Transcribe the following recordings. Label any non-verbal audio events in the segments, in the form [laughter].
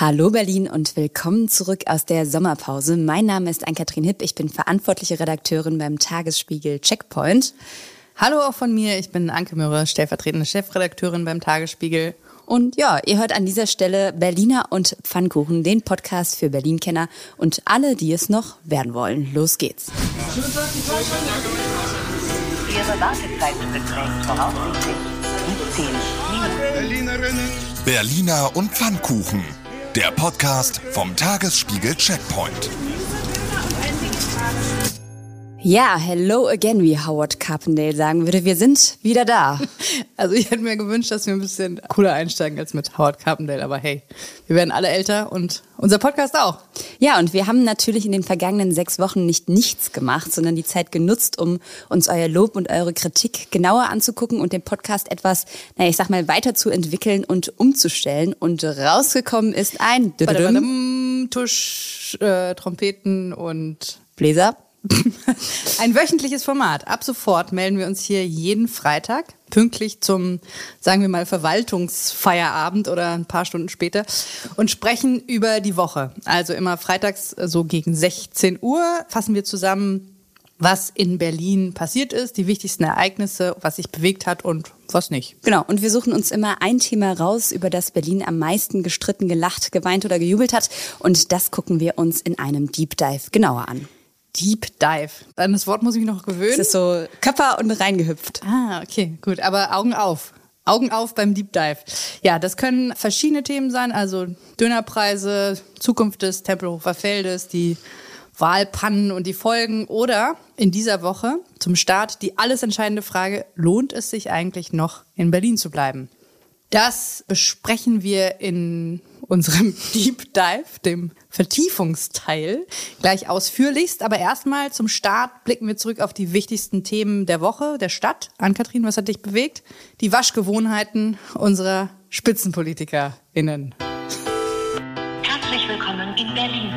Hallo Berlin und willkommen zurück aus der Sommerpause. Mein Name ist Ann-Kathrin Hipp, ich bin verantwortliche Redakteurin beim Tagesspiegel Checkpoint. Hallo auch von mir, ich bin Anke Mürre, stellvertretende Chefredakteurin beim Tagesspiegel. Und ja, ihr hört an dieser Stelle Berliner und Pfannkuchen, den Podcast für Berlin-Kenner und alle, die es noch werden wollen. Los geht's. Ihre Wartezeit beträgt voraussichtlich 17 Minuten. Berliner und Pfannkuchen. Der Podcast vom Tagesspiegel Checkpoint. Ja, hello again, wie Howard Carpendale sagen würde. Wir sind wieder da. [laughs] Also ich hätte mir gewünscht, dass wir ein bisschen cooler einsteigen als mit Howard Carpendale, aber hey, wir werden alle älter und unser Podcast auch. Ja, und wir haben natürlich in den vergangenen sechs Wochen nicht nichts gemacht, sondern die Zeit genutzt, um uns euer Lob und eure Kritik genauer anzugucken und den Podcast etwas, naja, ich sag mal, weiterzuentwickeln und umzustellen. Und rausgekommen ist ein Tusch, äh, Trompeten und Bläser. [laughs] Ein wöchentliches Format. Ab sofort melden wir uns hier jeden Freitag, pünktlich zum, sagen wir mal, Verwaltungsfeierabend oder ein paar Stunden später und sprechen über die Woche. Also immer freitags so gegen 16 Uhr fassen wir zusammen, was in Berlin passiert ist, die wichtigsten Ereignisse, was sich bewegt hat und was nicht. Genau, und wir suchen uns immer ein Thema raus, über das Berlin am meisten gestritten, gelacht, geweint oder gejubelt hat. Und das gucken wir uns in einem Deep Dive genauer an. Deep Dive. An das Wort muss ich mich noch gewöhnen. Es ist so Körper und reingehüpft. Ah, okay, gut. Aber Augen auf. Augen auf beim Deep Dive. Ja, das können verschiedene Themen sein, also Dönerpreise, Zukunft des Tempelhofer Feldes, die Wahlpannen und die Folgen oder in dieser Woche zum Start die alles entscheidende Frage, lohnt es sich eigentlich noch in Berlin zu bleiben? Das besprechen wir in unserem [laughs] Deep Dive, dem Vertiefungsteil, gleich ausführlichst. Aber erstmal zum Start blicken wir zurück auf die wichtigsten Themen der Woche, der Stadt. Ann-Kathrin, was hat dich bewegt? Die Waschgewohnheiten unserer SpitzenpolitikerInnen. Herzlich willkommen in Berlin.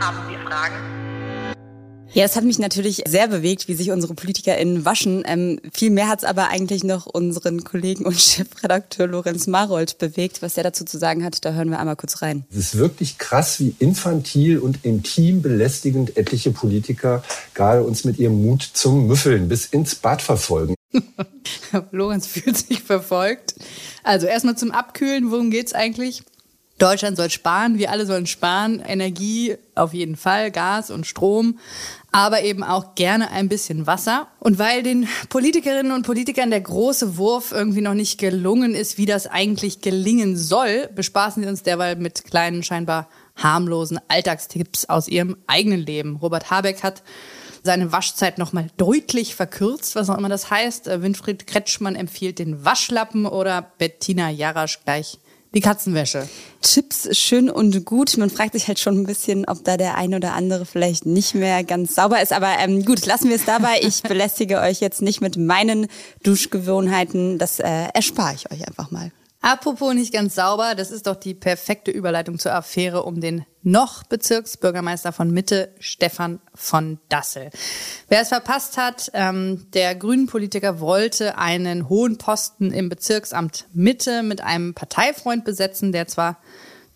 Haben Sie Fragen? Ja, es hat mich natürlich sehr bewegt, wie sich unsere PolitikerInnen waschen. Ähm, viel mehr hat es aber eigentlich noch unseren Kollegen und [laughs] Chefredakteur Lorenz Marold bewegt. Was er dazu zu sagen hat, da hören wir einmal kurz rein. Es ist wirklich krass, wie infantil und intim belästigend etliche Politiker gerade uns mit ihrem Mut zum Müffeln bis ins Bad verfolgen. [laughs] Lorenz fühlt sich verfolgt. Also erstmal zum Abkühlen, worum geht's eigentlich? Deutschland soll sparen, wir alle sollen sparen, Energie auf jeden Fall, Gas und Strom, aber eben auch gerne ein bisschen Wasser. Und weil den Politikerinnen und Politikern der große Wurf irgendwie noch nicht gelungen ist, wie das eigentlich gelingen soll, bespaßen sie uns derweil mit kleinen, scheinbar harmlosen Alltagstipps aus ihrem eigenen Leben. Robert Habeck hat seine Waschzeit nochmal deutlich verkürzt, was auch immer das heißt. Winfried Kretschmann empfiehlt den Waschlappen oder Bettina Jarasch gleich die Katzenwäsche. Chips schön und gut. Man fragt sich halt schon ein bisschen, ob da der ein oder andere vielleicht nicht mehr ganz sauber ist. Aber ähm, gut, lassen wir es dabei. Ich belästige euch jetzt nicht mit meinen Duschgewohnheiten. Das äh, erspare ich euch einfach mal. Apropos nicht ganz sauber, das ist doch die perfekte Überleitung zur Affäre um den noch Bezirksbürgermeister von Mitte, Stefan von Dassel. Wer es verpasst hat, ähm, der grünen Politiker wollte einen hohen Posten im Bezirksamt Mitte mit einem Parteifreund besetzen, der zwar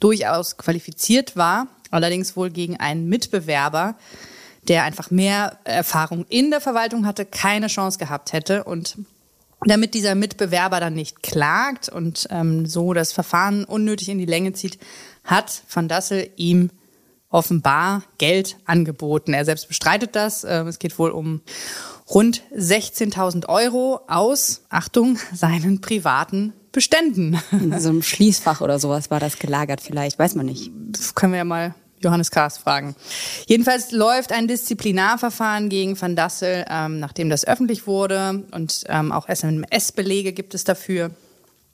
durchaus qualifiziert war, allerdings wohl gegen einen Mitbewerber, der einfach mehr Erfahrung in der Verwaltung hatte, keine Chance gehabt hätte und damit dieser Mitbewerber dann nicht klagt und ähm, so das Verfahren unnötig in die Länge zieht, hat Van Dassel ihm offenbar Geld angeboten. Er selbst bestreitet das. Ähm, es geht wohl um rund 16.000 Euro aus, Achtung, [laughs] seinen privaten Beständen. In so einem Schließfach oder sowas war das gelagert vielleicht, weiß man nicht. Das können wir ja mal Johannes Kahrs fragen. Jedenfalls läuft ein Disziplinarverfahren gegen Van Dassel, ähm, nachdem das öffentlich wurde und ähm, auch SMS-Belege gibt es dafür.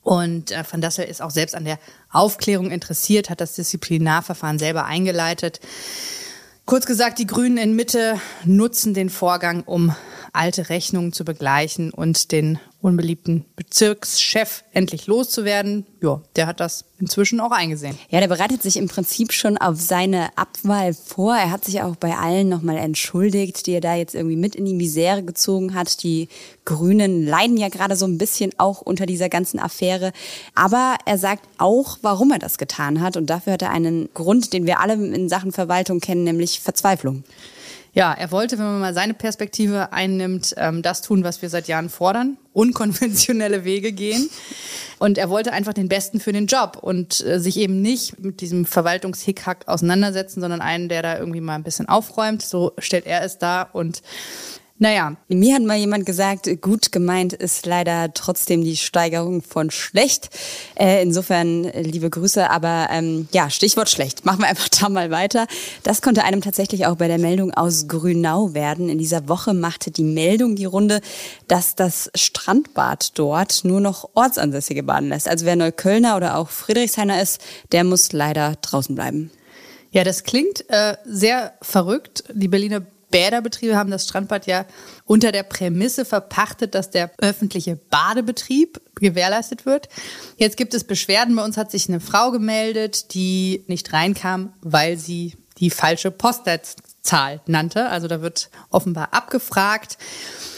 Und äh, Van Dassel ist auch selbst an der Aufklärung interessiert, hat das Disziplinarverfahren selber eingeleitet. Kurz gesagt, die Grünen in Mitte nutzen den Vorgang, um alte Rechnungen zu begleichen und den unbeliebten Bezirkschef endlich loszuwerden. Ja, der hat das inzwischen auch eingesehen. Ja, der bereitet sich im Prinzip schon auf seine Abwahl vor. Er hat sich auch bei allen nochmal entschuldigt, die er da jetzt irgendwie mit in die Misere gezogen hat. Die Grünen leiden ja gerade so ein bisschen auch unter dieser ganzen Affäre. Aber er sagt auch, warum er das getan hat. Und dafür hat er einen Grund, den wir alle in Sachen Verwaltung kennen, nämlich Verzweiflung. Ja, er wollte, wenn man mal seine Perspektive einnimmt, ähm, das tun, was wir seit Jahren fordern, unkonventionelle Wege gehen. Und er wollte einfach den Besten für den Job und äh, sich eben nicht mit diesem Verwaltungshickhack auseinandersetzen, sondern einen, der da irgendwie mal ein bisschen aufräumt. So stellt er es dar und naja. Mir hat mal jemand gesagt, gut gemeint ist leider trotzdem die Steigerung von schlecht. Äh, insofern äh, liebe Grüße, aber ähm, ja, Stichwort schlecht. Machen wir einfach da mal weiter. Das konnte einem tatsächlich auch bei der Meldung aus Grünau werden. In dieser Woche machte die Meldung die Runde, dass das Strandbad dort nur noch Ortsansässige baden lässt. Also wer Neuköllner oder auch Friedrichshainer ist, der muss leider draußen bleiben. Ja, das klingt äh, sehr verrückt. Die Berliner Bäderbetriebe haben das Strandbad ja unter der Prämisse verpachtet, dass der öffentliche Badebetrieb gewährleistet wird. Jetzt gibt es Beschwerden. Bei uns hat sich eine Frau gemeldet, die nicht reinkam, weil sie die falsche Postleitzahl nannte. Also da wird offenbar abgefragt.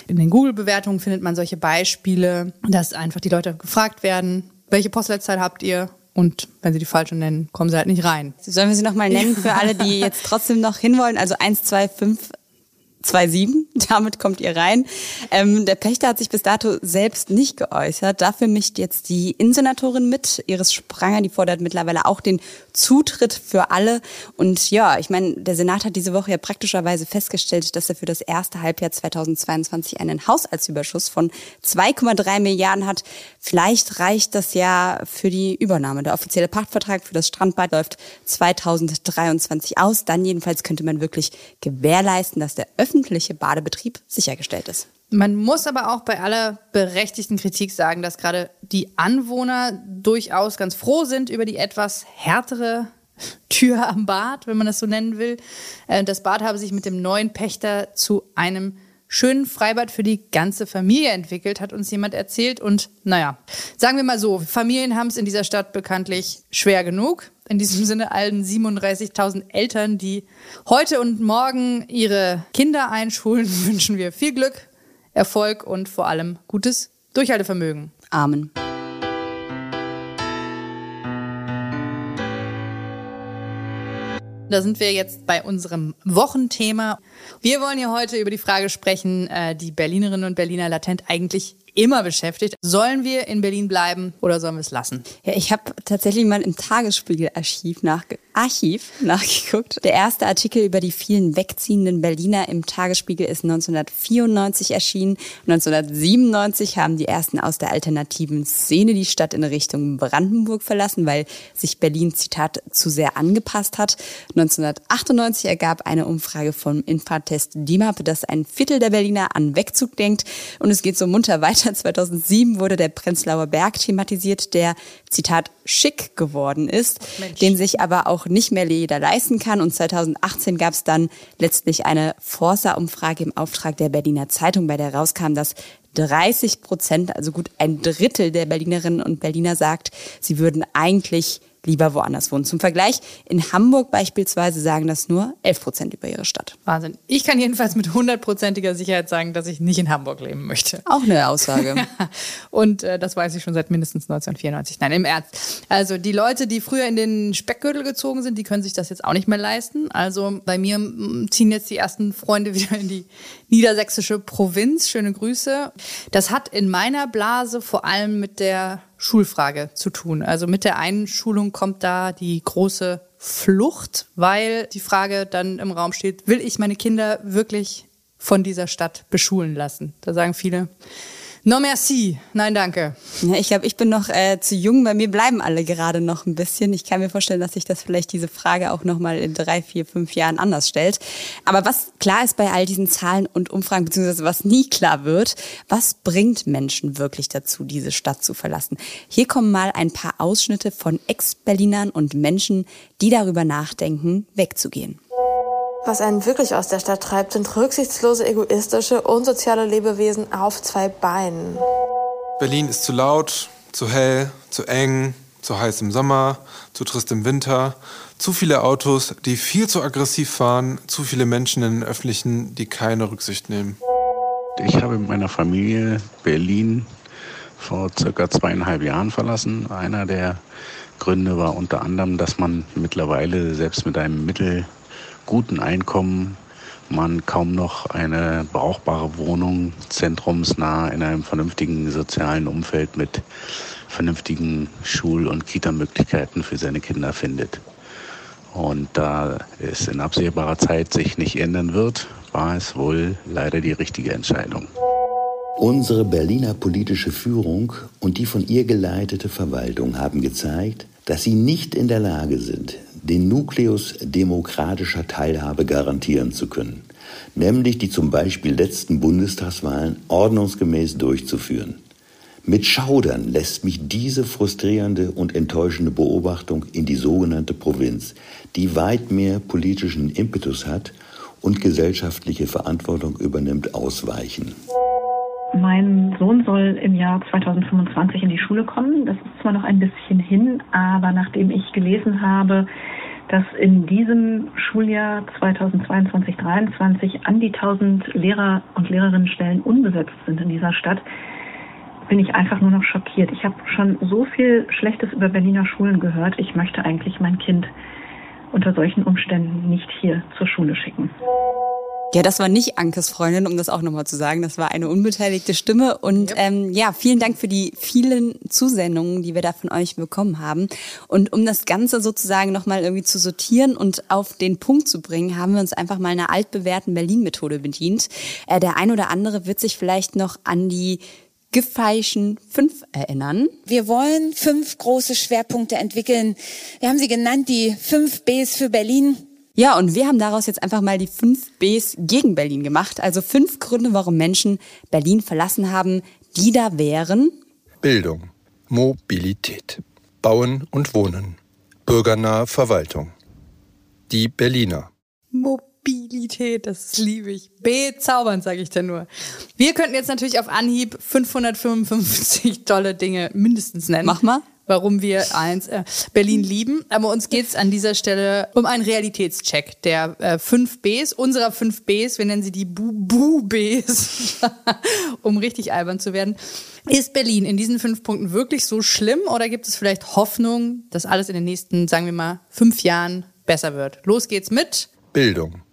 In den Google-Bewertungen findet man solche Beispiele, dass einfach die Leute gefragt werden, welche Postleitzahl habt ihr? Und wenn sie die falsche nennen, kommen sie halt nicht rein. Sollen wir sie nochmal nennen für alle, die jetzt trotzdem noch hinwollen? Also 1, 2, 5, 2,7. [laughs] Damit kommt ihr rein. Ähm, der Pächter hat sich bis dato selbst nicht geäußert. Dafür mischt jetzt die Insenatorin mit. Iris Spranger, die fordert mittlerweile auch den Zutritt für alle. Und ja, ich meine, der Senat hat diese Woche ja praktischerweise festgestellt, dass er für das erste Halbjahr 2022 einen Haushaltsüberschuss von 2,3 Milliarden hat. Vielleicht reicht das ja für die Übernahme. Der offizielle Pachtvertrag für das Strandbad läuft 2023 aus. Dann jedenfalls könnte man wirklich gewährleisten, dass der öffentliche Badebetrieb sichergestellt ist. Man muss aber auch bei aller berechtigten Kritik sagen, dass gerade die Anwohner durchaus ganz froh sind über die etwas härtere [laughs] Tür am Bad, wenn man das so nennen will. Äh, das Bad habe sich mit dem neuen Pächter zu einem schönen Freibad für die ganze Familie entwickelt, hat uns jemand erzählt. Und naja, sagen wir mal so, Familien haben es in dieser Stadt bekanntlich schwer genug. In diesem Sinne allen 37.000 Eltern, die heute und morgen ihre Kinder einschulen, [laughs] wünschen wir viel Glück, Erfolg und vor allem gutes Durchhaltevermögen. Amen. Da sind wir jetzt bei unserem Wochenthema. Wir wollen ja heute über die Frage sprechen, äh, die Berlinerinnen und Berliner latent eigentlich immer beschäftigt. Sollen wir in Berlin bleiben oder sollen wir es lassen? Ja, ich habe tatsächlich mal im Tagesspiegel-Archiv nachge Archiv nachgeguckt. Der erste Artikel über die vielen wegziehenden Berliner im Tagesspiegel ist 1994 erschienen. 1997 haben die ersten aus der alternativen Szene die Stadt in Richtung Brandenburg verlassen, weil sich Berlin, Zitat, zu sehr angepasst hat. 1998 ergab eine Umfrage vom Infratest DIMAP, dass ein Viertel der Berliner an Wegzug denkt. Und es geht so munter weiter. 2007 wurde der Prenzlauer Berg thematisiert, der, Zitat, schick geworden ist, Mensch. den sich aber auch nicht mehr jeder leisten kann. Und 2018 gab es dann letztlich eine Forsa-Umfrage im Auftrag der Berliner Zeitung, bei der rauskam, dass 30 Prozent, also gut ein Drittel der Berlinerinnen und Berliner sagt, sie würden eigentlich lieber woanders wohnen. Zum Vergleich, in Hamburg beispielsweise sagen das nur 11 Prozent über ihre Stadt. Wahnsinn. Ich kann jedenfalls mit hundertprozentiger Sicherheit sagen, dass ich nicht in Hamburg leben möchte. Auch eine Aussage. [laughs] Und äh, das weiß ich schon seit mindestens 1994. Nein, im Ernst. Also die Leute, die früher in den Speckgürtel gezogen sind, die können sich das jetzt auch nicht mehr leisten. Also bei mir ziehen jetzt die ersten Freunde [laughs] wieder in die niedersächsische Provinz. Schöne Grüße. Das hat in meiner Blase vor allem mit der Schulfrage zu tun. Also mit der Einschulung kommt da die große Flucht, weil die Frage dann im Raum steht, will ich meine Kinder wirklich von dieser Stadt beschulen lassen? Da sagen viele, No merci. Nein, danke. Ja, ich glaube, ich bin noch äh, zu jung. Bei mir bleiben alle gerade noch ein bisschen. Ich kann mir vorstellen, dass sich das vielleicht diese Frage auch noch mal in drei, vier, fünf Jahren anders stellt. Aber was klar ist bei all diesen Zahlen und Umfragen, beziehungsweise was nie klar wird, was bringt Menschen wirklich dazu, diese Stadt zu verlassen? Hier kommen mal ein paar Ausschnitte von Ex-Berlinern und Menschen, die darüber nachdenken, wegzugehen. Was einen wirklich aus der Stadt treibt, sind rücksichtslose, egoistische, unsoziale Lebewesen auf zwei Beinen. Berlin ist zu laut, zu hell, zu eng, zu heiß im Sommer, zu trist im Winter, zu viele Autos, die viel zu aggressiv fahren, zu viele Menschen in den öffentlichen, die keine Rücksicht nehmen. Ich habe mit meiner Familie Berlin vor circa zweieinhalb Jahren verlassen. Einer der Gründe war unter anderem, dass man mittlerweile selbst mit einem mittelguten Einkommen man kaum noch eine brauchbare Wohnung zentrumsnah in einem vernünftigen sozialen Umfeld mit vernünftigen Schul- und Kita-Möglichkeiten für seine Kinder findet. Und da es in absehbarer Zeit sich nicht ändern wird, war es wohl leider die richtige Entscheidung. Unsere Berliner politische Führung und die von ihr geleitete Verwaltung haben gezeigt, dass sie nicht in der Lage sind, den Nukleus demokratischer Teilhabe garantieren zu können, nämlich die zum Beispiel letzten Bundestagswahlen ordnungsgemäß durchzuführen. Mit Schaudern lässt mich diese frustrierende und enttäuschende Beobachtung in die sogenannte Provinz, die weit mehr politischen Impetus hat und gesellschaftliche Verantwortung übernimmt, ausweichen. Mein Sohn soll im Jahr 2025 in die Schule kommen. Das ist zwar noch ein bisschen hin, aber nachdem ich gelesen habe, dass in diesem Schuljahr 2022-23 an die 1000 Lehrer und Lehrerinnenstellen unbesetzt sind in dieser Stadt, bin ich einfach nur noch schockiert. Ich habe schon so viel Schlechtes über Berliner Schulen gehört. Ich möchte eigentlich mein Kind unter solchen Umständen nicht hier zur Schule schicken. Ja, das war nicht Ankes Freundin, um das auch nochmal zu sagen. Das war eine unbeteiligte Stimme. Und yep. ähm, ja, vielen Dank für die vielen Zusendungen, die wir da von euch bekommen haben. Und um das Ganze sozusagen nochmal irgendwie zu sortieren und auf den Punkt zu bringen, haben wir uns einfach mal einer altbewährten Berlin-Methode bedient. Äh, der ein oder andere wird sich vielleicht noch an die Giffeyschen fünf erinnern. Wir wollen fünf große Schwerpunkte entwickeln. Wir haben sie genannt, die fünf Bs für Berlin. Ja, und wir haben daraus jetzt einfach mal die fünf Bs gegen Berlin gemacht. Also fünf Gründe, warum Menschen Berlin verlassen haben, die da wären. Bildung, Mobilität, Bauen und Wohnen, bürgernahe Verwaltung. Die Berliner. Mobilität, das liebe ich. Bezaubernd, sage ich da nur. Wir könnten jetzt natürlich auf Anhieb 555 [laughs] tolle Dinge mindestens nennen. Mach mal warum wir eins äh, Berlin lieben. Aber uns geht's an dieser Stelle um einen Realitätscheck der äh, fünf Bs, unserer fünf Bs, wir nennen sie die Bu-Bs, [laughs] um richtig albern zu werden. Ist Berlin in diesen fünf Punkten wirklich so schlimm oder gibt es vielleicht Hoffnung, dass alles in den nächsten, sagen wir mal, fünf Jahren besser wird? Los geht's mit Bildung.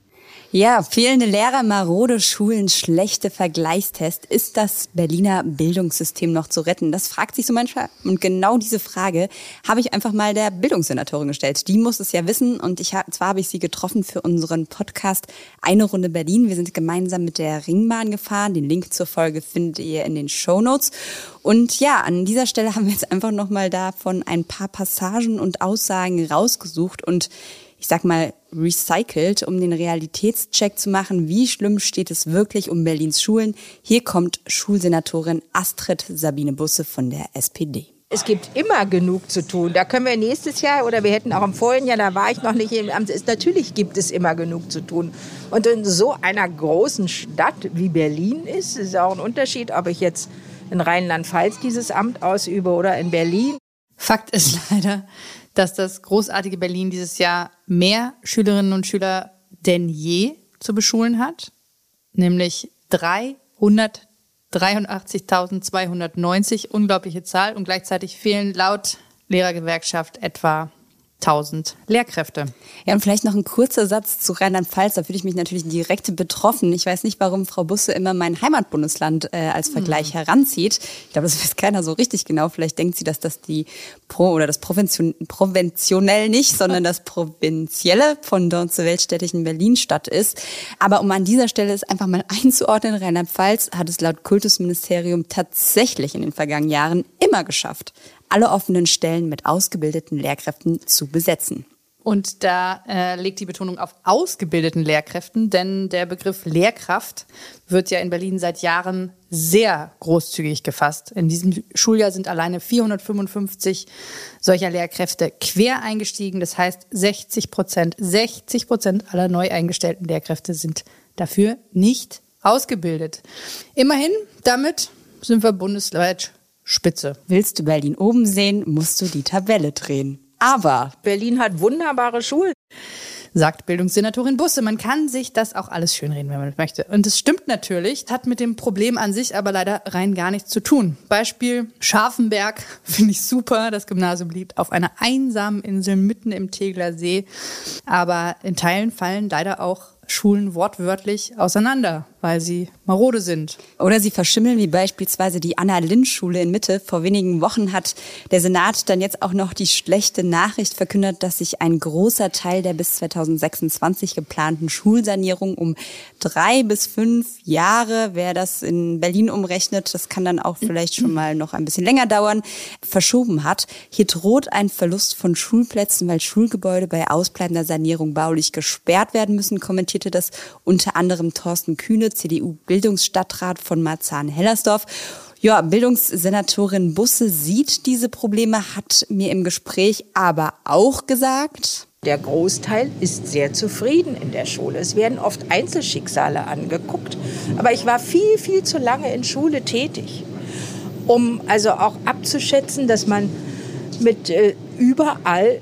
Ja, fehlende Lehrer, marode Schulen, schlechte Vergleichstest. Ist das Berliner Bildungssystem noch zu retten? Das fragt sich so manchmal. Und genau diese Frage habe ich einfach mal der Bildungssenatorin gestellt. Die muss es ja wissen. Und ich zwar habe ich sie getroffen für unseren Podcast Eine Runde Berlin. Wir sind gemeinsam mit der Ringbahn gefahren. Den Link zur Folge findet ihr in den Show Notes. Und ja, an dieser Stelle haben wir jetzt einfach nochmal davon ein paar Passagen und Aussagen rausgesucht und ich sag mal, recycelt, um den Realitätscheck zu machen, wie schlimm steht es wirklich um Berlins Schulen. Hier kommt Schulsenatorin Astrid Sabine Busse von der SPD. Es gibt immer genug zu tun. Da können wir nächstes Jahr oder wir hätten auch im vorigen Jahr, da war ich noch nicht im Amt, ist, natürlich gibt es immer genug zu tun. Und in so einer großen Stadt wie Berlin ist, ist auch ein Unterschied, ob ich jetzt in Rheinland-Pfalz dieses Amt ausübe oder in Berlin. Fakt ist [laughs] leider, dass das großartige Berlin dieses Jahr mehr Schülerinnen und Schüler denn je zu beschulen hat, nämlich 383.290, unglaubliche Zahl und gleichzeitig fehlen laut Lehrergewerkschaft etwa 1000 Lehrkräfte. Ja, und vielleicht noch ein kurzer Satz zu Rheinland-Pfalz. Da fühle ich mich natürlich direkt betroffen. Ich weiß nicht, warum Frau Busse immer mein Heimatbundesland äh, als Vergleich mhm. heranzieht. Ich glaube, das weiß keiner so richtig genau. Vielleicht denkt sie, dass das die Pro oder das Provention, Proventionell nicht, sondern das Provinzielle von dort zur weltstädtischen Berlin-Stadt ist. Aber um an dieser Stelle es einfach mal einzuordnen, Rheinland-Pfalz hat es laut Kultusministerium tatsächlich in den vergangenen Jahren immer geschafft, alle offenen Stellen mit ausgebildeten Lehrkräften zu besetzen. Und da äh, legt die Betonung auf ausgebildeten Lehrkräften, denn der Begriff Lehrkraft wird ja in Berlin seit Jahren sehr großzügig gefasst. In diesem Schuljahr sind alleine 455 solcher Lehrkräfte quer eingestiegen. Das heißt, 60 Prozent, 60 Prozent aller neu eingestellten Lehrkräfte sind dafür nicht ausgebildet. Immerhin, damit sind wir bundesweit spitze. Willst du Berlin oben sehen, musst du die Tabelle drehen. Aber Berlin hat wunderbare Schulen. sagt Bildungssenatorin Busse. Man kann sich das auch alles schönreden, wenn man möchte. Und es stimmt natürlich, hat mit dem Problem an sich aber leider rein gar nichts zu tun. Beispiel Scharfenberg [laughs] finde ich super. Das Gymnasium liegt auf einer einsamen Insel mitten im Tegeler See. Aber in Teilen fallen leider auch Schulen wortwörtlich auseinander, weil sie marode sind. Oder sie verschimmeln, wie beispielsweise die Anna-Lind-Schule in Mitte. Vor wenigen Wochen hat der Senat dann jetzt auch noch die schlechte Nachricht verkündet, dass sich ein großer Teil der bis 2026 geplanten Schulsanierung um drei bis fünf Jahre, wer das in Berlin umrechnet, das kann dann auch vielleicht schon mal noch ein bisschen länger dauern, verschoben hat. Hier droht ein Verlust von Schulplätzen, weil Schulgebäude bei ausbleibender Sanierung baulich gesperrt werden müssen, kommentierte das unter anderem Thorsten Kühne, CDU-Bildungsstadtrat von Marzahn-Hellersdorf. Ja, Bildungssenatorin Busse sieht diese Probleme, hat mir im Gespräch aber auch gesagt, Der Großteil ist sehr zufrieden in der Schule. Es werden oft Einzelschicksale angeguckt. Aber ich war viel, viel zu lange in Schule tätig, um also auch abzuschätzen, dass man mit äh, überall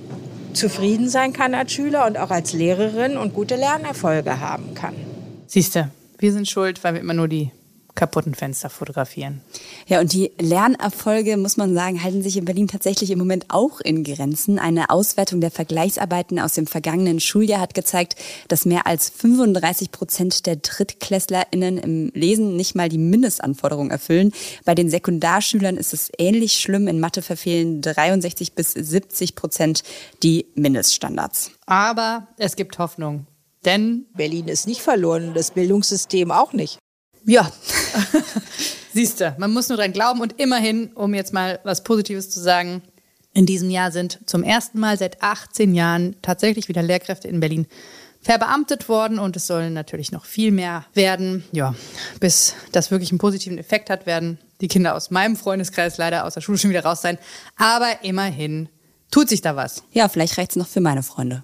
zufrieden sein kann als Schüler und auch als Lehrerin und gute Lernerfolge haben kann. Siehste, wir sind schuld, weil wir immer nur die kaputten Fenster fotografieren. Ja, und die Lernerfolge, muss man sagen, halten sich in Berlin tatsächlich im Moment auch in Grenzen. Eine Auswertung der Vergleichsarbeiten aus dem vergangenen Schuljahr hat gezeigt, dass mehr als 35 Prozent der DrittklässlerInnen im Lesen nicht mal die Mindestanforderungen erfüllen. Bei den Sekundarschülern ist es ähnlich schlimm. In Mathe verfehlen 63 bis 70 Prozent die Mindeststandards. Aber es gibt Hoffnung. Denn Berlin ist nicht verloren, das Bildungssystem auch nicht. Ja. [laughs] Siehste, man muss nur dran glauben und immerhin, um jetzt mal was Positives zu sagen, in diesem Jahr sind zum ersten Mal seit 18 Jahren tatsächlich wieder Lehrkräfte in Berlin verbeamtet worden und es sollen natürlich noch viel mehr werden. Ja, bis das wirklich einen positiven Effekt hat, werden die Kinder aus meinem Freundeskreis leider aus der Schule schon wieder raus sein. Aber immerhin tut sich da was. Ja, vielleicht reicht's noch für meine Freunde.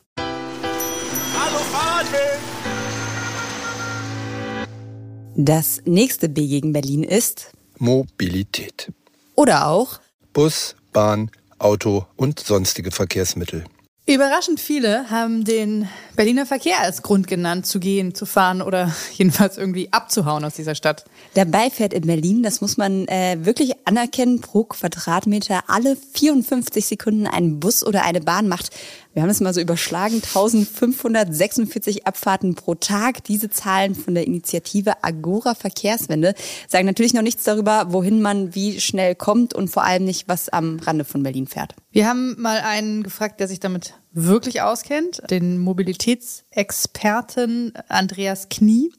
Das nächste B gegen Berlin ist Mobilität. oder auch Bus, Bahn, Auto und sonstige Verkehrsmittel. Überraschend viele haben den Berliner Verkehr als Grund genannt, zu gehen, zu fahren oder [laughs] jedenfalls irgendwie abzuhauen aus dieser Stadt. Dabei fährt in Berlin, das muss man äh, wirklich anerkennen, pro Quadratmeter alle 54 Sekunden ein Bus oder eine Bahn macht. Wir haben es mal so überschlagen, 1546 Abfahrten pro Tag. Diese Zahlen von der Initiative Agora Verkehrswende sagen natürlich noch nichts darüber, wohin man wie schnell kommt und vor allem nicht, was am Rande von Berlin fährt. Wir haben mal einen gefragt, der sich damit wirklich auskennt, den Mobilitätsexperten Andreas Knie.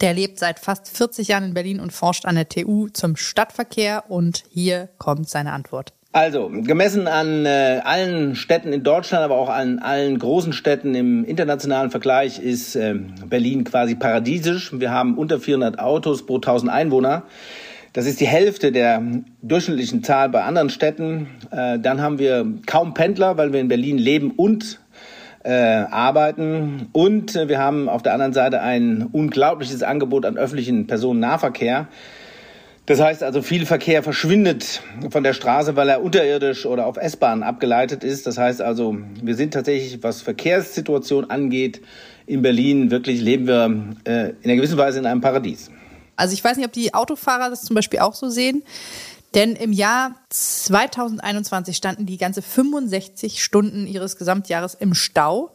Der lebt seit fast 40 Jahren in Berlin und forscht an der TU zum Stadtverkehr und hier kommt seine Antwort. Also, gemessen an äh, allen Städten in Deutschland, aber auch an allen großen Städten im internationalen Vergleich ist äh, Berlin quasi paradiesisch. Wir haben unter 400 Autos pro 1000 Einwohner. Das ist die Hälfte der durchschnittlichen Zahl bei anderen Städten. Äh, dann haben wir kaum Pendler, weil wir in Berlin leben und äh, arbeiten. Und äh, wir haben auf der anderen Seite ein unglaubliches Angebot an öffentlichen Personennahverkehr. Das heißt also, viel Verkehr verschwindet von der Straße, weil er unterirdisch oder auf S-Bahnen abgeleitet ist. Das heißt also, wir sind tatsächlich, was Verkehrssituation angeht, in Berlin wirklich leben wir äh, in einer gewissen Weise in einem Paradies. Also ich weiß nicht, ob die Autofahrer das zum Beispiel auch so sehen. Denn im Jahr 2021 standen die ganze 65 Stunden ihres Gesamtjahres im Stau.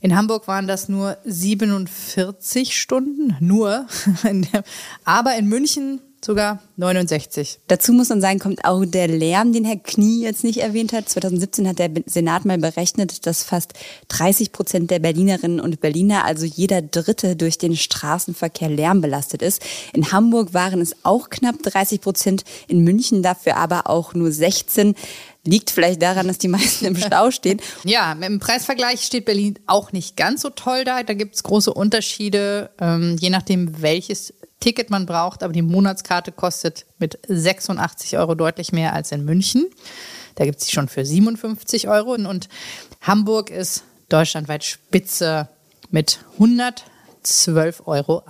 In Hamburg waren das nur 47 Stunden, nur. [laughs] Aber in München sogar 69. Dazu muss man sagen, kommt auch der Lärm, den Herr Knie jetzt nicht erwähnt hat. 2017 hat der Senat mal berechnet, dass fast 30 Prozent der Berlinerinnen und Berliner, also jeder Dritte, durch den Straßenverkehr lärmbelastet ist. In Hamburg waren es auch knapp 30 Prozent, in München dafür aber auch nur 16. Liegt vielleicht daran, dass die meisten im Stau [laughs] stehen. Ja, im Preisvergleich steht Berlin auch nicht ganz so toll da. Da gibt es große Unterschiede, ähm, je nachdem, welches Ticket man braucht. Aber die Monatskarte kostet mit 86 Euro deutlich mehr als in München. Da gibt es sie schon für 57 Euro. Und Hamburg ist deutschlandweit Spitze mit 12,80 Euro.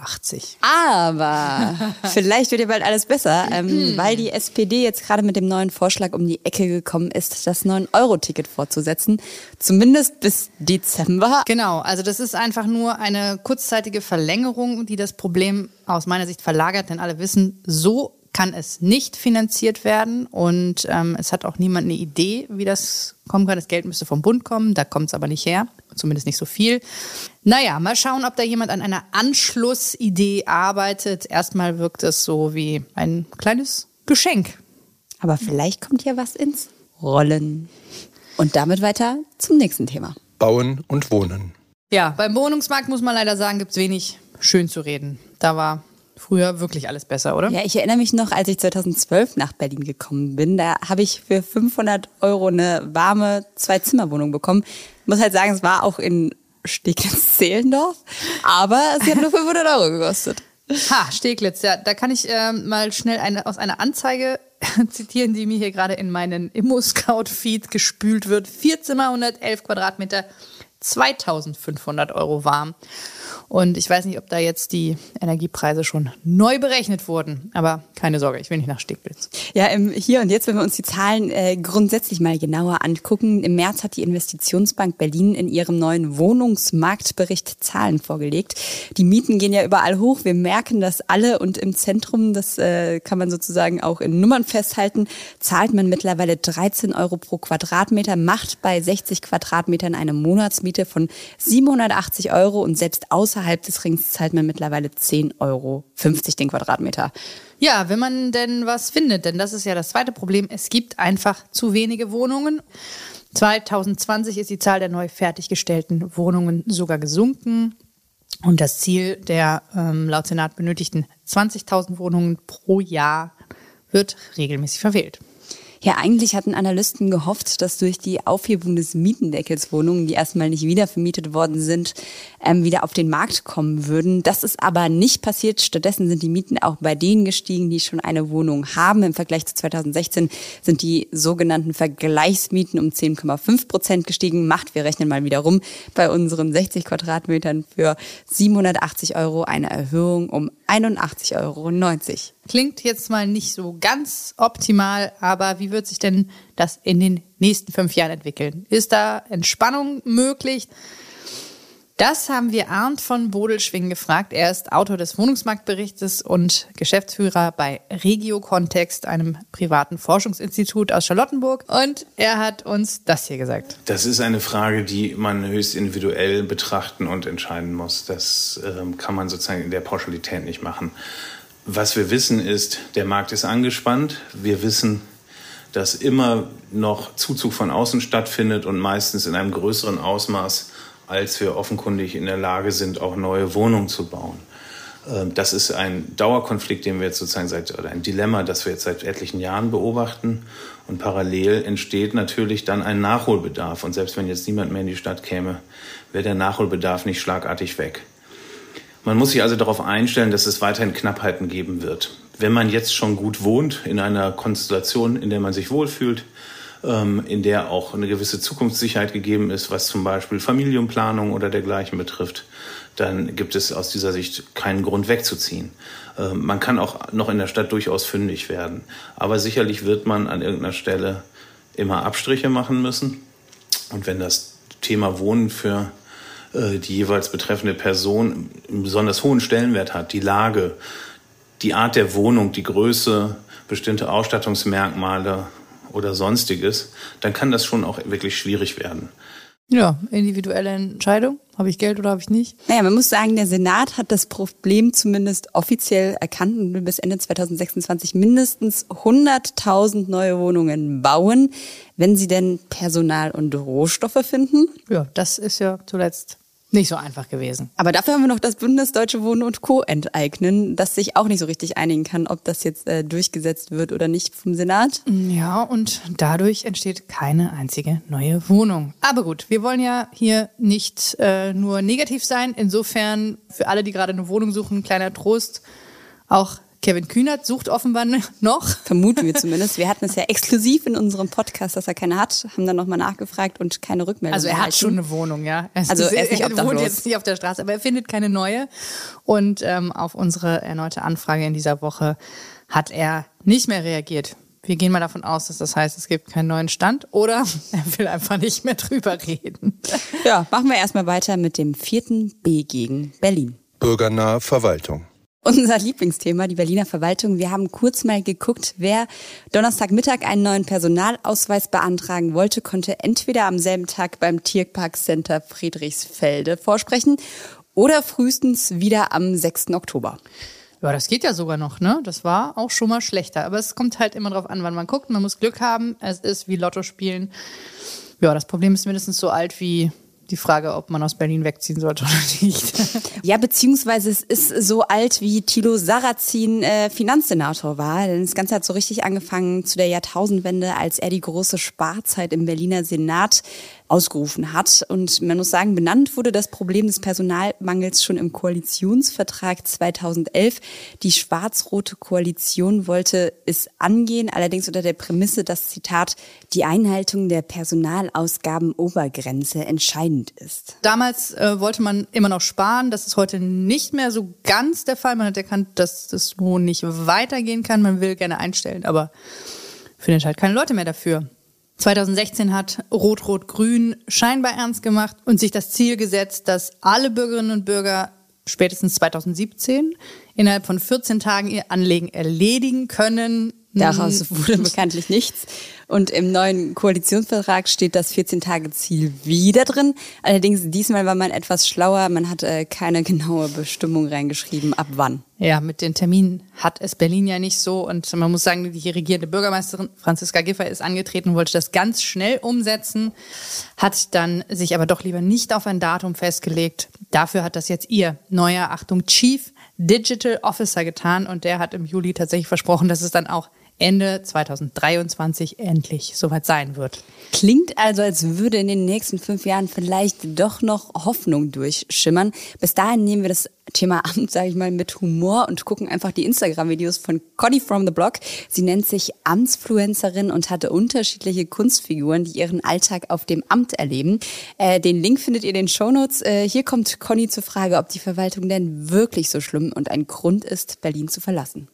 Aber [laughs] vielleicht wird ja bald alles besser, ähm, weil die SPD jetzt gerade mit dem neuen Vorschlag um die Ecke gekommen ist, das 9-Euro-Ticket fortzusetzen. Zumindest bis Dezember. Genau, also das ist einfach nur eine kurzzeitige Verlängerung, die das Problem aus meiner Sicht verlagert, denn alle wissen, so kann es nicht finanziert werden und ähm, es hat auch niemand eine Idee, wie das kommen kann. Das Geld müsste vom Bund kommen, da kommt es aber nicht her, zumindest nicht so viel. Naja, mal schauen, ob da jemand an einer Anschlussidee arbeitet. Erstmal wirkt es so wie ein kleines Geschenk. Aber vielleicht kommt ja was ins Rollen. Und damit weiter zum nächsten Thema. Bauen und Wohnen. Ja, beim Wohnungsmarkt muss man leider sagen, gibt es wenig schön zu reden. Da war früher wirklich alles besser, oder? Ja, ich erinnere mich noch, als ich 2012 nach Berlin gekommen bin, da habe ich für 500 Euro eine warme Zwei-Zimmer-Wohnung bekommen. Ich muss halt sagen, es war auch in Steglitz-Zehlendorf, aber sie hat nur 500 Euro gekostet. Ha, Steglitz, ja, da kann ich äh, mal schnell eine, aus einer Anzeige [laughs] zitieren, die mir hier gerade in meinen Immo-Scout-Feed gespült wird. Vier Zimmer, 111 Quadratmeter, 2500 Euro warm. Und ich weiß nicht, ob da jetzt die Energiepreise schon neu berechnet wurden. Aber keine Sorge, ich will nicht nach Steglitz. Ja, im Hier und Jetzt, wenn wir uns die Zahlen äh, grundsätzlich mal genauer angucken. Im März hat die Investitionsbank Berlin in ihrem neuen Wohnungsmarktbericht Zahlen vorgelegt. Die Mieten gehen ja überall hoch. Wir merken das alle. Und im Zentrum, das äh, kann man sozusagen auch in Nummern festhalten, zahlt man mittlerweile 13 Euro pro Quadratmeter, macht bei 60 Quadratmetern eine Monatsmiete von 780 Euro und selbst außerhalb außerhalb des Rings zahlt man mittlerweile 10,50 Euro den Quadratmeter. Ja, wenn man denn was findet, denn das ist ja das zweite Problem. Es gibt einfach zu wenige Wohnungen. 2020 ist die Zahl der neu fertiggestellten Wohnungen sogar gesunken. Und das Ziel der ähm, laut Senat benötigten 20.000 Wohnungen pro Jahr wird regelmäßig verfehlt. Ja, eigentlich hatten Analysten gehofft, dass durch die Aufhebung des Mietendeckels Wohnungen, die erstmal nicht wieder vermietet worden sind, ähm, wieder auf den Markt kommen würden. Das ist aber nicht passiert. Stattdessen sind die Mieten auch bei denen gestiegen, die schon eine Wohnung haben. Im Vergleich zu 2016 sind die sogenannten Vergleichsmieten um 10,5 Prozent gestiegen. Macht, wir rechnen mal wieder rum, bei unseren 60 Quadratmetern für 780 Euro eine Erhöhung um 81,90 Euro. Klingt jetzt mal nicht so ganz optimal, aber wie wird sich denn das in den nächsten fünf Jahren entwickeln? Ist da Entspannung möglich? Das haben wir Arndt von Bodelschwing gefragt. Er ist Autor des Wohnungsmarktberichtes und Geschäftsführer bei Regio Kontext, einem privaten Forschungsinstitut aus Charlottenburg. Und er hat uns das hier gesagt. Das ist eine Frage, die man höchst individuell betrachten und entscheiden muss. Das äh, kann man sozusagen in der Pauschalität nicht machen. Was wir wissen ist, der Markt ist angespannt. Wir wissen, dass immer noch Zuzug von außen stattfindet und meistens in einem größeren Ausmaß, als wir offenkundig in der Lage sind, auch neue Wohnungen zu bauen. Ähm, das ist ein Dauerkonflikt, den wir jetzt sozusagen seit, oder ein Dilemma, das wir jetzt seit etlichen Jahren beobachten. Und parallel entsteht natürlich dann ein Nachholbedarf. Und selbst wenn jetzt niemand mehr in die Stadt käme, wäre der Nachholbedarf nicht schlagartig weg. Man muss sich also darauf einstellen, dass es weiterhin Knappheiten geben wird. Wenn man jetzt schon gut wohnt, in einer Konstellation, in der man sich wohlfühlt, ähm, in der auch eine gewisse Zukunftssicherheit gegeben ist, was zum Beispiel Familienplanung oder dergleichen betrifft, dann gibt es aus dieser Sicht keinen Grund wegzuziehen. Ähm, man kann auch noch in der Stadt durchaus fündig werden. Aber sicherlich wird man an irgendeiner Stelle immer Abstriche machen müssen. Und wenn das Thema Wohnen für die jeweils betreffende Person einen besonders hohen Stellenwert hat. Die Lage, die Art der Wohnung, die Größe, bestimmte Ausstattungsmerkmale oder sonstiges, dann kann das schon auch wirklich schwierig werden. Ja, individuelle Entscheidung. Habe ich Geld oder habe ich nicht? Naja, man muss sagen, der Senat hat das Problem zumindest offiziell erkannt und will bis Ende 2026 mindestens 100.000 neue Wohnungen bauen, wenn sie denn Personal und Rohstoffe finden. Ja, das ist ja zuletzt nicht so einfach gewesen. Aber dafür haben wir noch das Bündnis Deutsche Wohnen und Co. enteignen, das sich auch nicht so richtig einigen kann, ob das jetzt äh, durchgesetzt wird oder nicht vom Senat. Ja, und dadurch entsteht keine einzige neue Wohnung. Aber gut, wir wollen ja hier nicht äh, nur negativ sein. Insofern für alle, die gerade eine Wohnung suchen, kleiner Trost. Auch Kevin Kühnert sucht offenbar noch. Vermuten wir [laughs] zumindest. Wir hatten es ja exklusiv in unserem Podcast, dass er keine hat, haben dann nochmal nachgefragt und keine Rückmeldung Also er erhalten. hat schon eine Wohnung, ja. Er ist, Also er ist nicht er wohnt jetzt nicht auf der Straße, aber er findet keine neue. Und ähm, auf unsere erneute Anfrage in dieser Woche hat er nicht mehr reagiert. Wir gehen mal davon aus, dass das heißt, es gibt keinen neuen Stand oder [laughs] er will einfach nicht mehr drüber reden. Ja, machen wir erstmal weiter mit dem vierten B gegen Berlin. Bürgernahe Verwaltung. Unser Lieblingsthema, die Berliner Verwaltung. Wir haben kurz mal geguckt, wer Donnerstagmittag einen neuen Personalausweis beantragen wollte, konnte entweder am selben Tag beim Tierparkcenter Friedrichsfelde vorsprechen oder frühestens wieder am 6. Oktober. Ja, das geht ja sogar noch, ne? Das war auch schon mal schlechter. Aber es kommt halt immer drauf an, wann man guckt. Man muss Glück haben. Es ist wie Lotto spielen. Ja, das Problem ist mindestens so alt wie die Frage, ob man aus Berlin wegziehen sollte oder nicht. Ja, beziehungsweise es ist so alt wie Thilo Sarrazin äh, Finanzsenator war. Denn das Ganze hat so richtig angefangen zu der Jahrtausendwende, als er die große Sparzeit im Berliner Senat ausgerufen hat. Und man muss sagen, benannt wurde das Problem des Personalmangels schon im Koalitionsvertrag 2011. Die schwarz-rote Koalition wollte es angehen, allerdings unter der Prämisse, dass, Zitat, die Einhaltung der Personalausgabenobergrenze entscheidend ist. Damals äh, wollte man immer noch sparen. Das ist heute nicht mehr so ganz der Fall. Man hat erkannt, dass das so nicht weitergehen kann. Man will gerne einstellen, aber findet halt keine Leute mehr dafür. 2016 hat Rot-Rot-Grün scheinbar ernst gemacht und sich das Ziel gesetzt, dass alle Bürgerinnen und Bürger spätestens 2017 innerhalb von 14 Tagen ihr Anlegen erledigen können. Daraus wurde bekanntlich nichts. Und im neuen Koalitionsvertrag steht das 14-Tage-Ziel wieder drin. Allerdings diesmal war man etwas schlauer. Man hat äh, keine genaue Bestimmung reingeschrieben, ab wann. Ja, mit den Terminen hat es Berlin ja nicht so. Und man muss sagen, die regierende Bürgermeisterin Franziska Giffey ist angetreten, wollte das ganz schnell umsetzen, hat dann sich aber doch lieber nicht auf ein Datum festgelegt. Dafür hat das jetzt ihr neuer, Achtung, Chief Digital Officer getan. Und der hat im Juli tatsächlich versprochen, dass es dann auch Ende 2023 endlich soweit sein wird. Klingt also, als würde in den nächsten fünf Jahren vielleicht doch noch Hoffnung durchschimmern. Bis dahin nehmen wir das Thema [laughs] Amt, sage ich mal, mit Humor und gucken einfach die Instagram-Videos von Conny from the Block. Sie nennt sich Amtsfluencerin und hatte unterschiedliche Kunstfiguren, die ihren Alltag auf dem Amt erleben. Äh, den Link findet ihr in den Shownotes. Äh, hier kommt Conny zur Frage, ob die Verwaltung denn wirklich so schlimm und ein Grund ist, Berlin zu verlassen.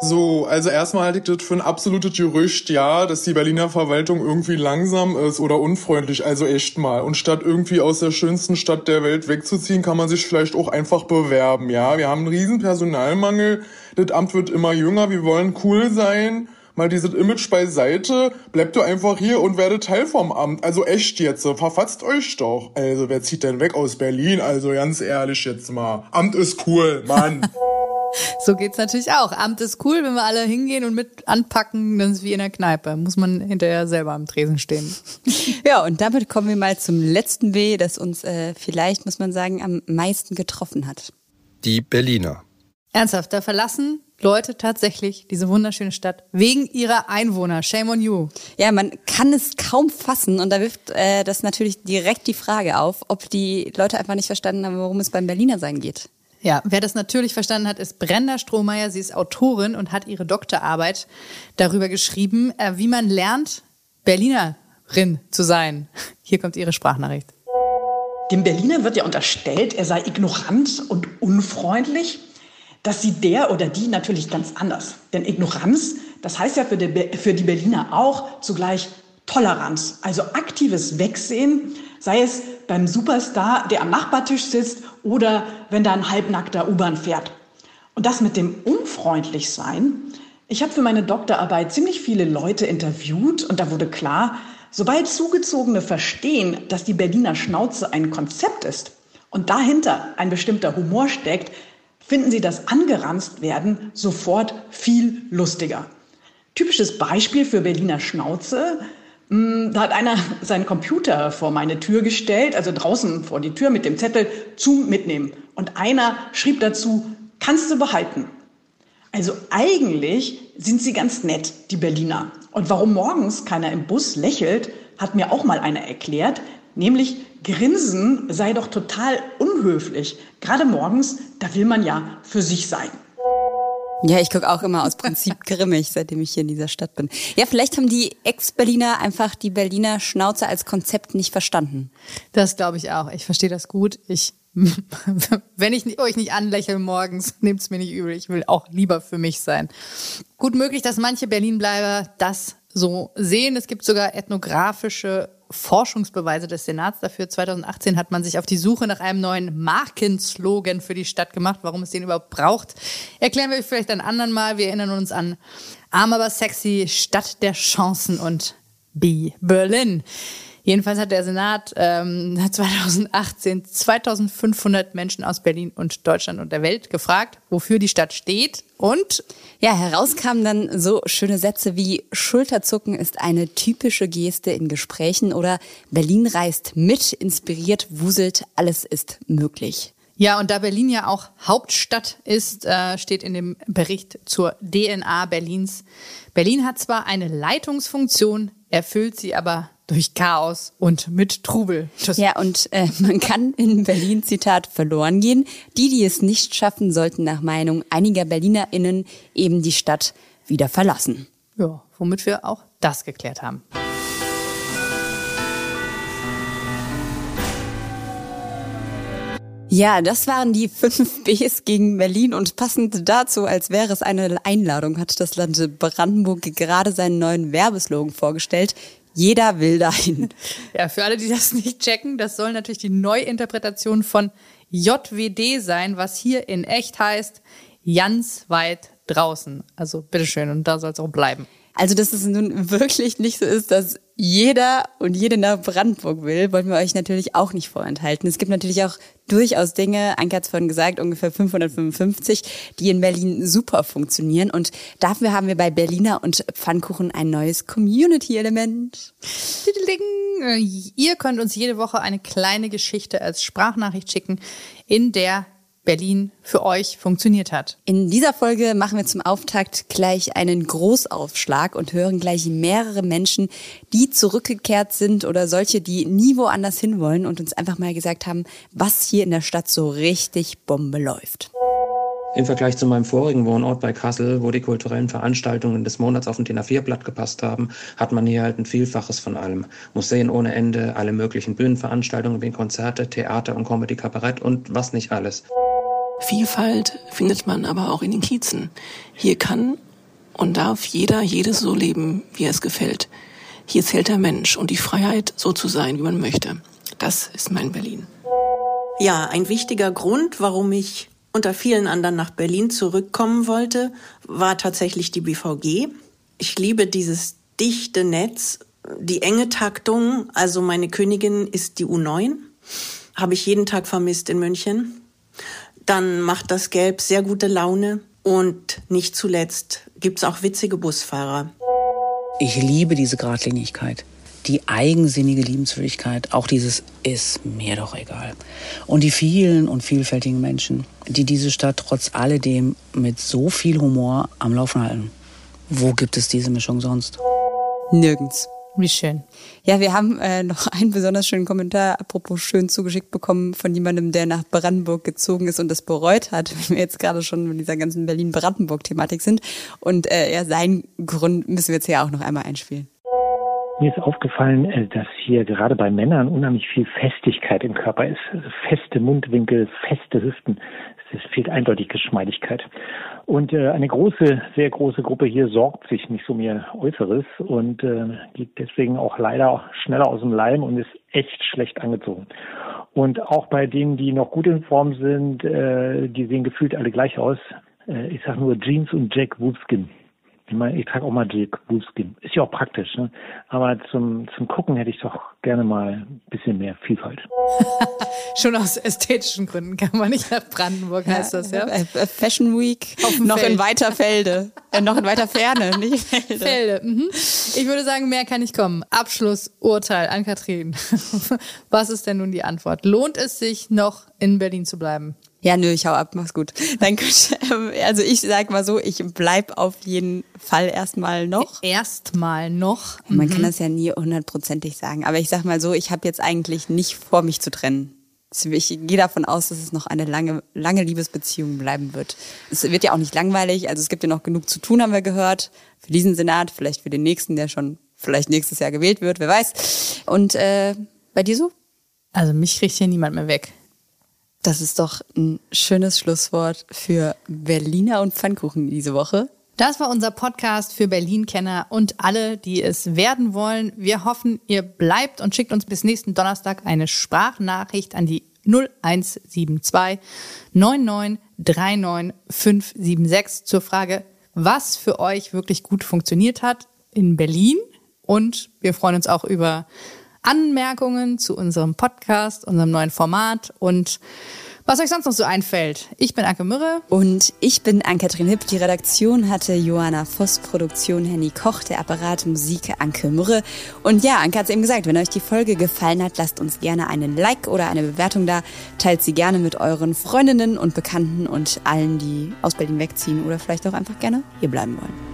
So, also erstmal halte ich das für ein absolutes Gerücht, ja, dass die Berliner Verwaltung irgendwie langsam ist oder unfreundlich, also echt mal. Und statt irgendwie aus der schönsten Stadt der Welt wegzuziehen, kann man sich vielleicht auch einfach bewerben, ja. Wir haben einen riesen Personalmangel, das Amt wird immer jünger, wir wollen cool sein. Mal dieses Image beiseite, bleibt ihr einfach hier und werdet Teil vom Amt. Also echt jetzt, verfatzt euch doch. Also wer zieht denn weg aus Berlin? Also ganz ehrlich jetzt mal. Amt ist cool, Mann. [laughs] So geht's natürlich auch. Amt ist cool, wenn wir alle hingehen und mit anpacken, dann ist es wie in der Kneipe. Muss man hinterher selber am Tresen stehen. [laughs] Ja, und damit kommen wir mal zum letzten B, das uns äh, vielleicht, muss man sagen, am meisten getroffen hat. Die Berliner. Ernsthaft, da verlassen Leute tatsächlich diese wunderschöne Stadt wegen ihrer Einwohner. Shame on you. Ja, man kann es kaum fassen und da wirft äh, das natürlich direkt die Frage auf, ob die Leute einfach nicht verstanden haben, worum es beim Berliner sein geht. Ja, wer das natürlich verstanden hat, ist Brenda Strohmeier. Sie ist Autorin und hat ihre Doktorarbeit darüber geschrieben, äh, wie man lernt, Berlinerin zu sein. Hier kommt ihre Sprachnachricht. Dem Berliner wird ja unterstellt, er sei ignorant und unfreundlich. Das sieht der oder die natürlich ganz anders. Denn Ignoranz, das heißt ja für die, für die Berliner auch zugleich Toleranz, also aktives Wegsehen, sei es beim Superstar, der am Nachbartisch sitzt oder wenn da ein halbnackter U-Bahn fährt. Und das mit dem unfreundlich sein. Ich habe für meine Doktorarbeit ziemlich viele Leute interviewt und da wurde klar, sobald Zugezogene verstehen, dass die Berliner Schnauze ein Konzept ist und dahinter ein bestimmter Humor steckt, finden sie das angeranzt werden sofort viel lustiger. Typisches Beispiel für Berliner Schnauze. Mh, Da hat einer seinen Computer vor meine Tür gestellt, also draußen vor die Tür mit dem Zettel zum Mitnehmen. Und einer schrieb dazu, kannst du behalten. Also eigentlich sind sie ganz nett, die Berliner. Und warum morgens keiner im Bus lächelt, hat mir auch mal einer erklärt. Nämlich Grinsen sei doch total unhöflich. Gerade morgens, da will man ja für sich sein. Ja, ich gucke auch immer aus Prinzip [laughs] grimmig, seitdem ich hier in dieser Stadt bin. Ja, vielleicht haben die Ex-Berliner einfach die Berliner Schnauze als Konzept nicht verstanden. Das glaube ich auch. Ich verstehe das gut. Ich, [laughs] wenn ich euch nicht anlächle morgens, [laughs] nehmt es mir nicht übel. Ich will auch lieber für mich sein. Gut möglich, dass manche Berlin-Bleiber das so sehen. Es gibt sogar ethnografische Forschungsbeweise des Senats dafür. 2018 hat man sich auf die Suche nach einem neuen Markenslogan für die Stadt gemacht. Warum es den überhaupt braucht, erklären wir vielleicht ein anderen Mal. Wir erinnern uns an Arm aber sexy, Stadt der Chancen und Be Berlin. Jedenfalls hat der Senat ähm, [laughs] 2018 2500 Menschen aus Berlin und Deutschland und der Welt gefragt, wofür die Stadt steht. Und ja, herauskamen dann so schöne Sätze wie Schulterzucken ist eine typische Geste in Gesprächen oder Berlin reist mit, inspiriert, wuselt, alles ist möglich. Ja, und da Berlin ja auch Hauptstadt ist, äh, steht in dem Bericht zur DNA Berlins. Berlin hat zwar eine Leitungsfunktion, erfüllt sie aber durch Chaos und mit Trubel. Das ja, und äh, [laughs] man kann in Berlin, Zitat, verloren gehen. Die, die es nicht schaffen, sollten nach Meinung einiger BerlinerInnen eben die Stadt wieder verlassen. Ja, womit wir auch das geklärt haben. Ja, das waren die fünf [laughs] Bs gegen Berlin und passend dazu, als wäre es eine Einladung, hat das Land Brandenburg gerade seinen neuen Werbeslogan vorgestellt. Jeder will dahin. [laughs] Ja, für alle, die das nicht checken, das soll natürlich die Neuinterpretation von JWD sein, was hier in echt heißt, ganz weit draußen. Also bitteschön, und da soll es auch bleiben. Also, dass es nun wirklich nicht so ist, dass jeder und jede nach Brandenburg will, wollen wir euch natürlich auch nicht vorenthalten. Es gibt natürlich auch durchaus Dinge, Anke hat es vorhin gesagt, ungefähr 555, die in Berlin super funktionieren. Und dafür haben wir bei Berliner und Pfannkuchen ein neues Community-Element. Ihr könnt uns jede Woche eine kleine Geschichte als Sprachnachricht schicken, in der Berlin für euch funktioniert hat. In dieser Folge machen wir zum Auftakt gleich einen Großaufschlag und hören gleich mehrere Menschen, die zurückgekehrt sind oder solche, die nie woanders hinwollen und uns einfach mal gesagt haben, was hier in der Stadt so richtig Bombe läuft. Im Vergleich zu meinem vorigen Wohnort bei Kassel, wo die kulturellen Veranstaltungen des Monats auf ein DIN A4-Blatt gepasst haben, hat man hier halt ein Vielfaches von allem. Museen ohne Ende, alle möglichen Bühnenveranstaltungen wie Konzerte, Theater und Comedy Kabarett und was nicht alles. Vielfalt findet man aber auch in den Kiezen. Hier kann und darf jeder jedes so leben, wie es gefällt. Hier zählt der Mensch und die Freiheit, so zu sein, wie man möchte. Das ist mein Berlin. Ja, ein wichtiger Grund, warum ich unter vielen anderen nach Berlin zurückkommen wollte, war tatsächlich die BVG. Ich liebe dieses dichte Netz, die enge Taktung. Also meine Königin ist die U9. Habe ich jeden Tag vermisst in München dann macht das Gelb sehr gute Laune und nicht zuletzt gibt's auch witzige Busfahrer. Ich liebe diese Gradlinigkeit, die eigensinnige Liebenswürdigkeit, auch dieses ist mir doch egal. Und die vielen und vielfältigen Menschen, die diese Stadt trotz alledem mit so viel Humor am Laufen halten. Wo gibt es diese Mischung sonst? Nirgends. Wie schön. Ja, wir haben äh, noch einen besonders schönen Kommentar, apropos schön zugeschickt bekommen von jemandem, der nach Brandenburg gezogen ist und das bereut hat, [laughs] wenn wir jetzt gerade schon in dieser ganzen Berlin-Brandenburg-Thematik sind. Und äh, ja, seinen Grund müssen wir jetzt hier auch noch einmal einspielen. Mir ist aufgefallen, äh, dass hier gerade bei Männern unheimlich viel Festigkeit im Körper ist. Feste Mundwinkel, feste Hüften. Es fehlt eindeutig Geschmeidigkeit. Und äh, eine große, sehr große Gruppe hier sorgt sich nicht so ihr Äußeres und äh, geht deswegen auch leider schneller aus dem Leim und ist echt schlecht angezogen. Und auch bei denen, die noch gut in Form sind, äh, die sehen gefühlt alle gleich aus. Äh, ich sag nur Jeans und Jack Wolfskin. Ich meine, ich trage auch mal Jack Wolfskin. Ist ja auch praktisch, ne? Aber zum, zum Gucken hätte ich doch gerne mal ein bisschen mehr Vielfalt. [laughs] Schon aus ästhetischen Gründen kann man nicht nach Brandenburg, heißt ja, das, ja? Äh, äh, Fashion Week noch Feld. in weiter Felde. äh, noch in weiter Ferne, [laughs] nicht Felde. Felde. Mhm. Ich würde sagen, mehr kann nicht kommen. Abschlussurteil an Kathrin. [laughs] Was ist denn nun die Antwort? Lohnt es sich noch in Berlin zu bleiben? Ja, nö, ich hau ab, mach's gut. [laughs] Dann, [laughs] also ich sag mal so, ich bleib auf jeden Fall erstmal noch. Erstmal noch. Man mhm. kann das ja nie hundertprozentig sagen. Aber ich sag mal so, ich habe jetzt eigentlich nicht vor, mich zu trennen. Ich gehe davon aus, dass es noch eine lange, lange Liebesbeziehung bleiben wird. Es wird ja auch nicht langweilig, also es gibt ja noch genug zu tun, haben wir gehört. Für diesen Senat, vielleicht für den nächsten, der schon vielleicht nächstes Jahr gewählt wird, wer weiß. Und äh, bei dir so? Also mich kriegt hier niemand mehr weg. Das ist doch ein schönes Schlusswort für Berliner und Pfannkuchen diese Woche. Das war unser Podcast für Berlin-Kenner und alle, die es werden wollen. Wir hoffen, ihr bleibt und schickt uns bis nächsten Donnerstag eine Sprachnachricht an die 0172 9939 576 zur Frage, was für euch wirklich gut funktioniert hat in Berlin. Und wir freuen uns auch über Anmerkungen zu unserem Podcast, unserem neuen Format und was euch sonst noch so einfällt. Ich bin Anke Mürre. Und ich bin Ann-Kathrin Hipp. Die Redaktion hatte Johanna Voss, Produktion Henny Koch, der Apparat Musik Anke Mürre. Und ja, Anke hat es eben gesagt, wenn euch die Folge gefallen hat, lasst uns gerne einen Like oder eine Bewertung da. Teilt sie gerne mit euren Freundinnen und Bekannten und allen, die aus Berlin wegziehen oder vielleicht auch einfach gerne hier bleiben wollen.